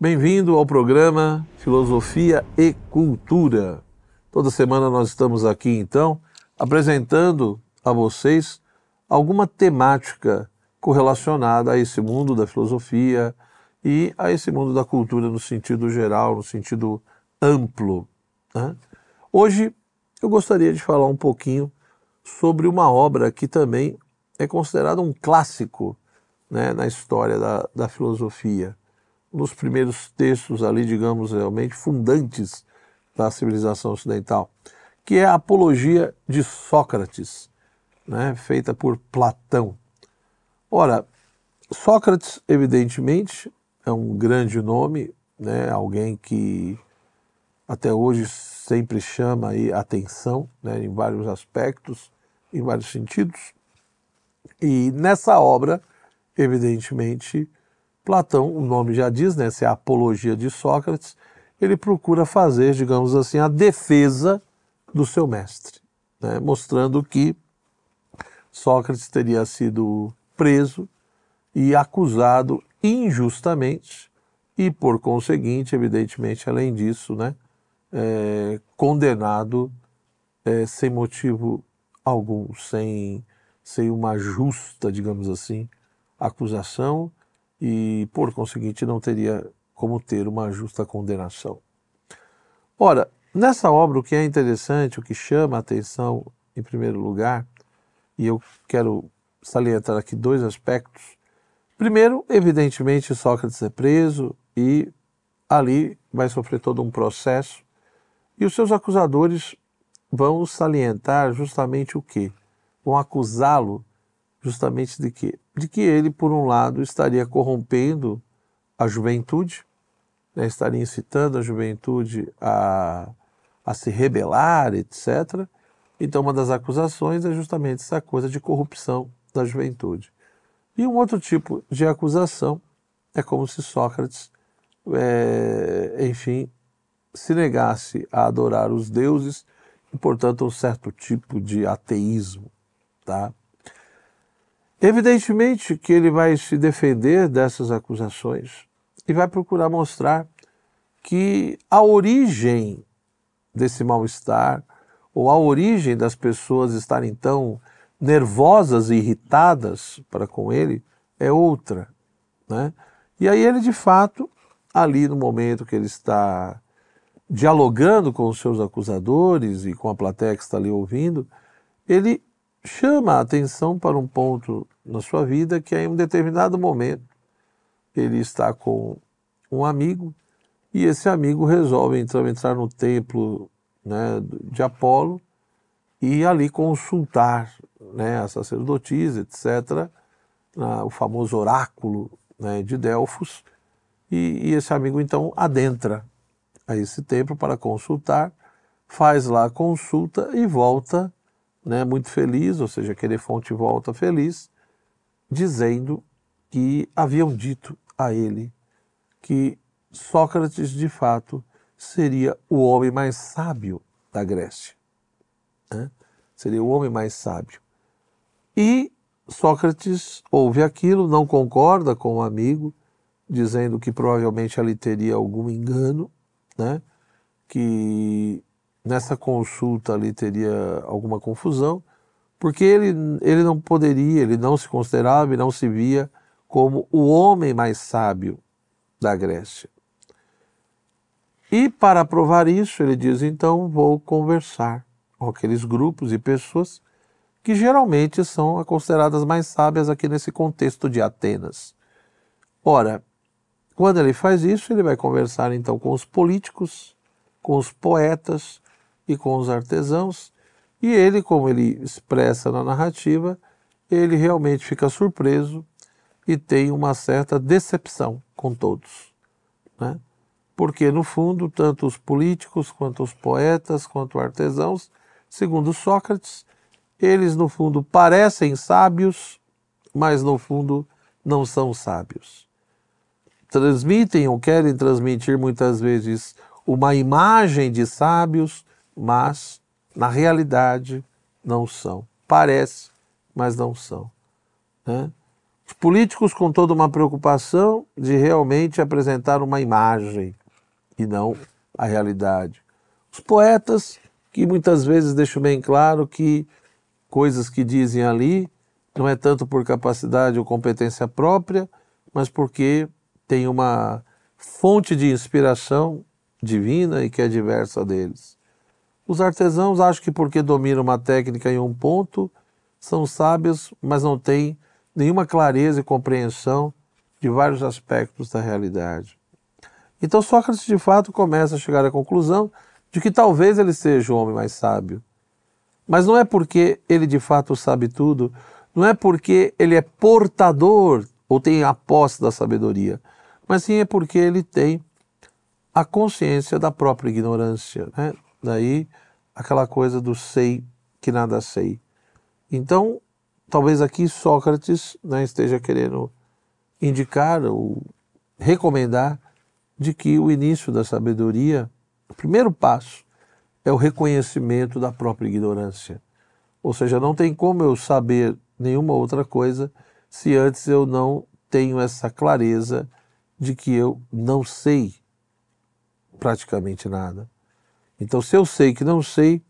Bem-vindo ao programa Filosofia e Cultura. Toda semana nós estamos aqui, então, apresentando a vocês alguma temática correlacionada a esse mundo da filosofia e a esse mundo da cultura no sentido geral, no sentido amplo. Né? Hoje eu gostaria de falar um pouquinho sobre uma obra que também é considerada um clássico né, na história da, da filosofia. Dos primeiros textos ali, digamos, realmente fundantes da civilização ocidental, que é a Apologia de Sócrates, né, feita por Platão. Ora, Sócrates, evidentemente, é um grande nome, né, alguém que até hoje sempre chama aí atenção né, em vários aspectos, em vários sentidos. E nessa obra, evidentemente, Platão, o nome já diz, né, essa é a apologia de Sócrates, ele procura fazer, digamos assim, a defesa do seu mestre, né, mostrando que Sócrates teria sido preso e acusado injustamente e, por conseguinte, evidentemente, além disso, né, é, condenado é, sem motivo algum, sem, sem uma justa, digamos assim, acusação e, por conseguinte, não teria como ter uma justa condenação. Ora, nessa obra, o que é interessante, o que chama a atenção, em primeiro lugar, e eu quero salientar aqui dois aspectos. Primeiro, evidentemente, Sócrates é preso e ali vai sofrer todo um processo e os seus acusadores vão salientar justamente o quê? Vão acusá-lo justamente de quê? De que ele, por um lado, estaria corrompendo a juventude, né, estaria incitando a juventude a, a se rebelar, etc. Então, uma das acusações é justamente essa coisa de corrupção da juventude. E um outro tipo de acusação é como se Sócrates, é, enfim, se negasse a adorar os deuses e, portanto, um certo tipo de ateísmo. Tá? Evidentemente que ele vai se defender dessas acusações e vai procurar mostrar que a origem desse mal-estar, ou a origem das pessoas estarem tão nervosas e irritadas para com ele, é outra. Né? E aí ele, de fato, ali no momento que ele está dialogando com os seus acusadores e com a plateia que está ali ouvindo, ele chama a atenção para um ponto na sua vida que é em um determinado momento ele está com um amigo e esse amigo resolve então entrar no templo né, de Apolo e ali consultar né, a sacerdotisa, etc., o famoso oráculo né, de Delfos, e, e esse amigo então adentra a esse templo para consultar, faz lá a consulta e volta né, muito feliz, ou seja, aquele fonte volta feliz, dizendo que haviam dito a ele que Sócrates de fato seria o homem mais sábio da Grécia. Né? Seria o homem mais sábio. E Sócrates ouve aquilo, não concorda com o amigo, dizendo que provavelmente ali teria algum engano, né? que nessa consulta ali teria alguma confusão, porque ele, ele não poderia, ele não se considerava e não se via como o homem mais sábio da Grécia. E para provar isso, ele diz: então vou conversar com aqueles grupos e pessoas que geralmente são consideradas mais sábias aqui nesse contexto de Atenas. Ora, quando ele faz isso, ele vai conversar então com os políticos, com os poetas e com os artesãos, e ele, como ele expressa na narrativa, ele realmente fica surpreso e tem uma certa decepção com todos. Né? Porque, no fundo, tanto os políticos, quanto os poetas, quanto os artesãos, segundo Sócrates, eles, no fundo, parecem sábios, mas, no fundo, não são sábios transmitem ou querem transmitir muitas vezes uma imagem de sábios, mas na realidade não são. Parece, mas não são. Né? Os políticos com toda uma preocupação de realmente apresentar uma imagem e não a realidade. Os poetas que muitas vezes deixam bem claro que coisas que dizem ali não é tanto por capacidade ou competência própria, mas porque tem uma fonte de inspiração divina e que é diversa deles. Os artesãos acham que porque dominam uma técnica em um ponto, são sábios, mas não têm nenhuma clareza e compreensão de vários aspectos da realidade. Então Sócrates de fato começa a chegar à conclusão de que talvez ele seja o homem mais sábio. Mas não é porque ele de fato sabe tudo, não é porque ele é portador ou tem a posse da sabedoria, mas sim é porque ele tem a consciência da própria ignorância. Né? Daí aquela coisa do sei que nada sei. Então, talvez aqui Sócrates né, esteja querendo indicar ou recomendar de que o início da sabedoria, o primeiro passo, é o reconhecimento da própria ignorância. Ou seja, não tem como eu saber nenhuma outra coisa se antes eu não tenho essa clareza de que eu não sei praticamente nada. Então, se eu sei que não sei,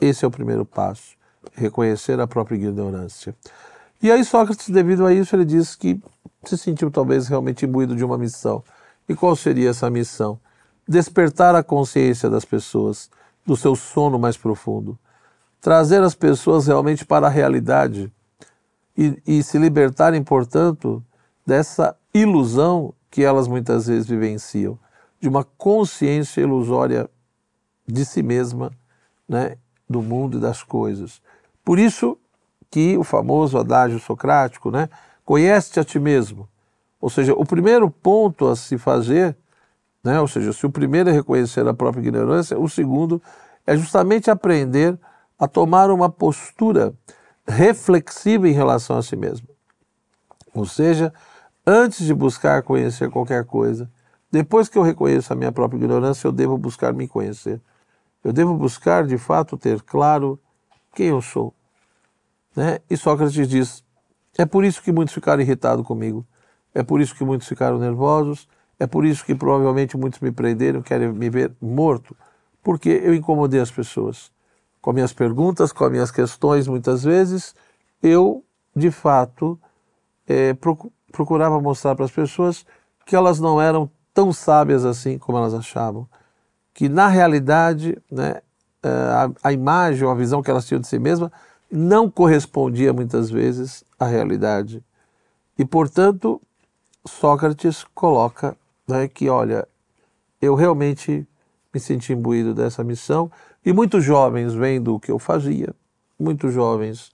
esse é o primeiro passo, reconhecer a própria ignorância. E aí Sócrates, devido a isso, ele diz que se sentiu talvez realmente imbuído de uma missão. E qual seria essa missão? Despertar a consciência das pessoas do seu sono mais profundo, trazer as pessoas realmente para a realidade e, e se libertarem, portanto, dessa ilusão que elas muitas vezes vivenciam, de uma consciência ilusória de si mesma, né, do mundo e das coisas. Por isso que o famoso adágio socrático, né, conhece-te a ti mesmo. Ou seja, o primeiro ponto a se fazer, né, ou seja, se o primeiro é reconhecer a própria ignorância, o segundo é justamente aprender a tomar uma postura reflexiva em relação a si mesmo. Ou seja, antes de buscar conhecer qualquer coisa, depois que eu reconheço a minha própria ignorância, eu devo buscar me conhecer. Eu devo buscar, de fato, ter claro quem eu sou. Né? E Sócrates diz: é por isso que muitos ficaram irritados comigo, é por isso que muitos ficaram nervosos, é por isso que provavelmente muitos me prenderam, querem me ver morto, porque eu incomodei as pessoas. Com minhas perguntas, com minhas questões, muitas vezes, eu, de fato, é, procurava mostrar para as pessoas que elas não eram tão sábias assim como elas achavam que na realidade né, é, a, a imagem ou a visão que elas tinham de si mesma não correspondia muitas vezes à realidade. E, portanto, Sócrates coloca né, que, olha, eu realmente me senti imbuído dessa missão e muitos jovens vendo o que eu fazia, muitos jovens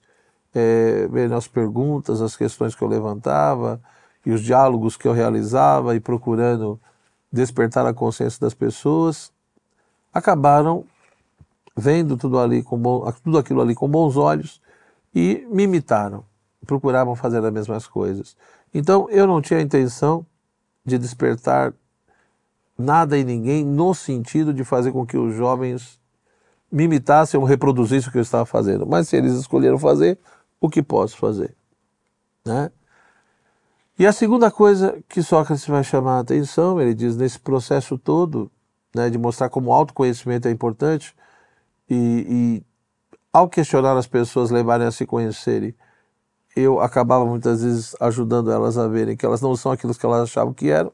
é, vendo as perguntas, as questões que eu levantava e os diálogos que eu realizava e procurando despertar a consciência das pessoas, acabaram vendo tudo, ali com bom, tudo aquilo ali com bons olhos e me imitaram, procuravam fazer as mesmas coisas. Então eu não tinha a intenção de despertar nada em ninguém no sentido de fazer com que os jovens me imitassem ou reproduzissem o que eu estava fazendo. Mas se eles escolheram fazer, o que posso fazer? Né? E a segunda coisa que Sócrates vai chamar a atenção, ele diz, nesse processo todo, né, de mostrar como o autoconhecimento é importante e, e ao questionar as pessoas levarem a se conhecerem, eu acabava muitas vezes ajudando elas a verem que elas não são aquilo que elas achavam que eram.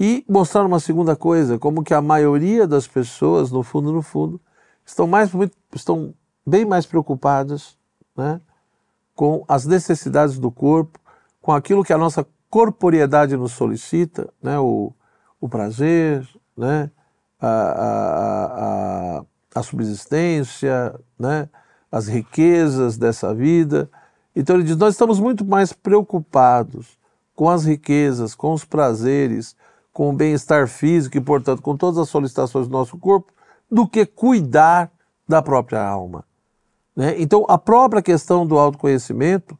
E mostrar uma segunda coisa, como que a maioria das pessoas, no fundo, no fundo, estão, mais, estão bem mais preocupadas né, com as necessidades do corpo, com aquilo que a nossa corporeidade nos solicita, né, o, o prazer, né? a, a, a, a subsistência, né? as riquezas dessa vida. Então ele diz: nós estamos muito mais preocupados com as riquezas, com os prazeres, com o bem-estar físico e, portanto, com todas as solicitações do nosso corpo, do que cuidar da própria alma. Né? Então, a própria questão do autoconhecimento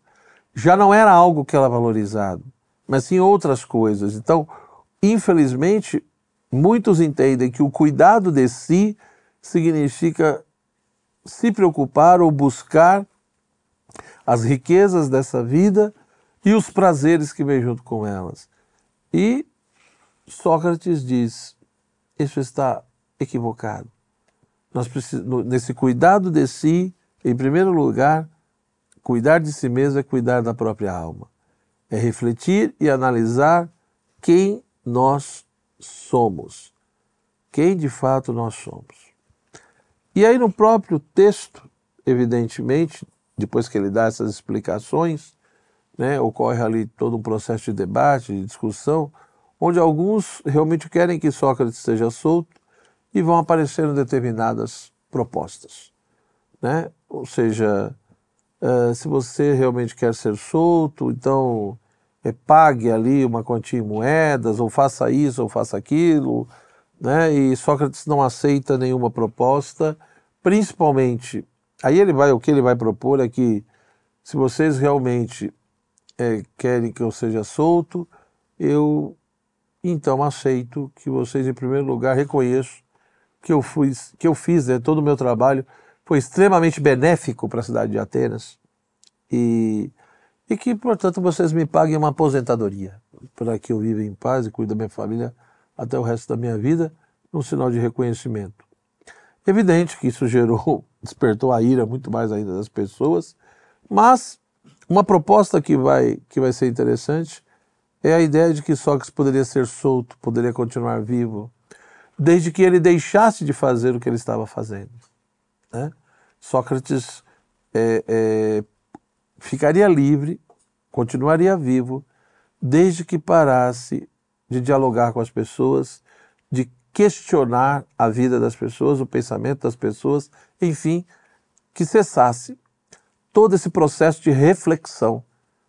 já não era algo que era valorizado, mas sim outras coisas. Então, infelizmente, muitos entendem que o cuidado de si significa se preocupar ou buscar as riquezas dessa vida e os prazeres que vêm junto com elas. E Sócrates diz: isso está equivocado. Nós precisamos, nesse cuidado de si, em primeiro lugar, cuidar de si mesmo é cuidar da própria alma. É refletir e analisar quem nós somos. Quem de fato nós somos. E aí, no próprio texto, evidentemente, depois que ele dá essas explicações, né, ocorre ali todo um processo de debate, de discussão, onde alguns realmente querem que Sócrates seja solto e vão aparecendo determinadas propostas. Né? Ou seja, uh, se você realmente quer ser solto, então pague ali uma quantia em moedas, ou faça isso, ou faça aquilo. Né? E Sócrates não aceita nenhuma proposta, principalmente. Aí ele vai, o que ele vai propor é que se vocês realmente é, querem que eu seja solto, eu então aceito que vocês, em primeiro lugar, reconheçam que eu, fui, que eu fiz, né, todo o meu trabalho, foi extremamente benéfico para a cidade de Atenas e, e que, portanto, vocês me paguem uma aposentadoria para que eu viva em paz e cuide da minha família até o resto da minha vida, um sinal de reconhecimento. Evidente que isso gerou, despertou a ira muito mais ainda das pessoas, mas uma proposta que vai, que vai ser interessante é a ideia de que Sócrates poderia ser solto, poderia continuar vivo, desde que ele deixasse de fazer o que ele estava fazendo. Né? Sócrates é, é, ficaria livre, continuaria vivo, desde que parasse de dialogar com as pessoas, de questionar a vida das pessoas, o pensamento das pessoas, enfim, que cessasse todo esse processo de reflexão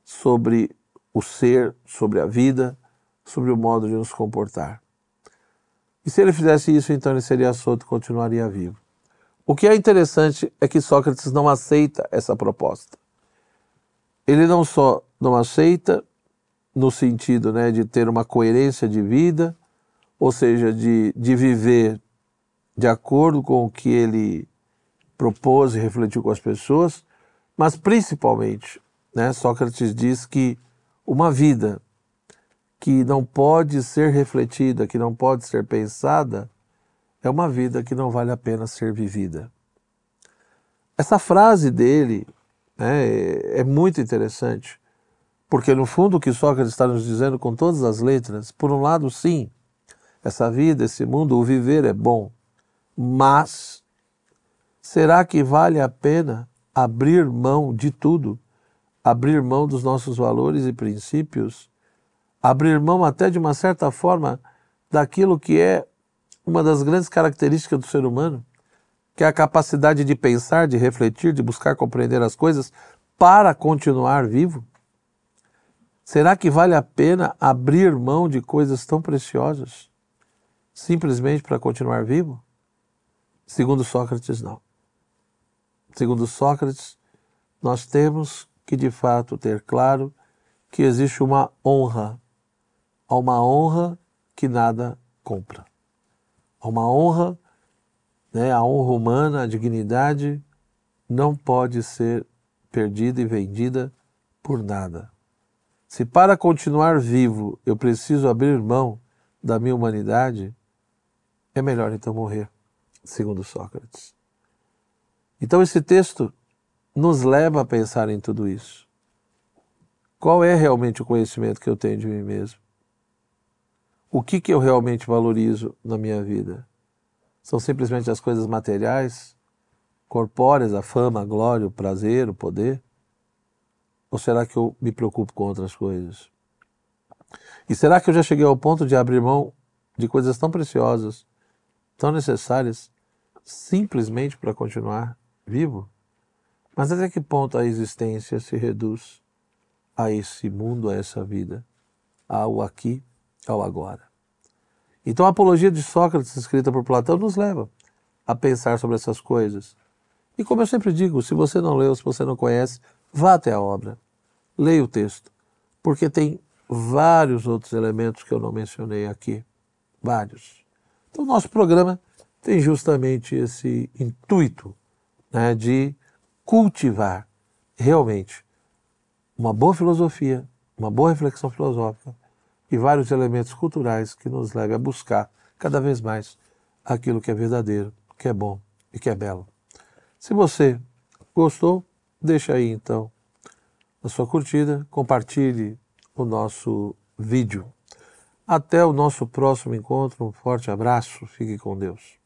sobre o ser, sobre a vida, sobre o modo de nos comportar. E se ele fizesse isso, então ele seria solto e continuaria vivo. O que é interessante é que Sócrates não aceita essa proposta. Ele não só não aceita no sentido né, de ter uma coerência de vida, ou seja, de, de viver de acordo com o que ele propôs e refletiu com as pessoas, mas principalmente, né, Sócrates diz que uma vida que não pode ser refletida, que não pode ser pensada, é uma vida que não vale a pena ser vivida. Essa frase dele né, é muito interessante, porque no fundo o que Sócrates está nos dizendo com todas as letras, por um lado, sim, essa vida, esse mundo, o viver é bom, mas será que vale a pena abrir mão de tudo, abrir mão dos nossos valores e princípios abrir mão até de uma certa forma daquilo que é uma das grandes características do ser humano, que é a capacidade de pensar, de refletir, de buscar compreender as coisas para continuar vivo? Será que vale a pena abrir mão de coisas tão preciosas simplesmente para continuar vivo? Segundo Sócrates, não. Segundo Sócrates, nós temos que de fato ter claro que existe uma honra Há uma honra que nada compra. Há uma honra, né, a honra humana, a dignidade, não pode ser perdida e vendida por nada. Se para continuar vivo eu preciso abrir mão da minha humanidade, é melhor então morrer, segundo Sócrates. Então esse texto nos leva a pensar em tudo isso. Qual é realmente o conhecimento que eu tenho de mim mesmo? o que, que eu realmente valorizo na minha vida? São simplesmente as coisas materiais, corpóreas, a fama, a glória, o prazer, o poder? Ou será que eu me preocupo com outras coisas? E será que eu já cheguei ao ponto de abrir mão de coisas tão preciosas, tão necessárias, simplesmente para continuar vivo? Mas até que ponto a existência se reduz a esse mundo, a essa vida, ao aqui ao agora. Então a apologia de Sócrates, escrita por Platão, nos leva a pensar sobre essas coisas. E como eu sempre digo, se você não leu, se você não conhece, vá até a obra, leia o texto, porque tem vários outros elementos que eu não mencionei aqui. Vários. Então, nosso programa tem justamente esse intuito né, de cultivar realmente uma boa filosofia, uma boa reflexão filosófica e vários elementos culturais que nos levem a buscar cada vez mais aquilo que é verdadeiro, que é bom e que é belo. Se você gostou, deixa aí então a sua curtida, compartilhe o nosso vídeo. Até o nosso próximo encontro, um forte abraço, fique com Deus.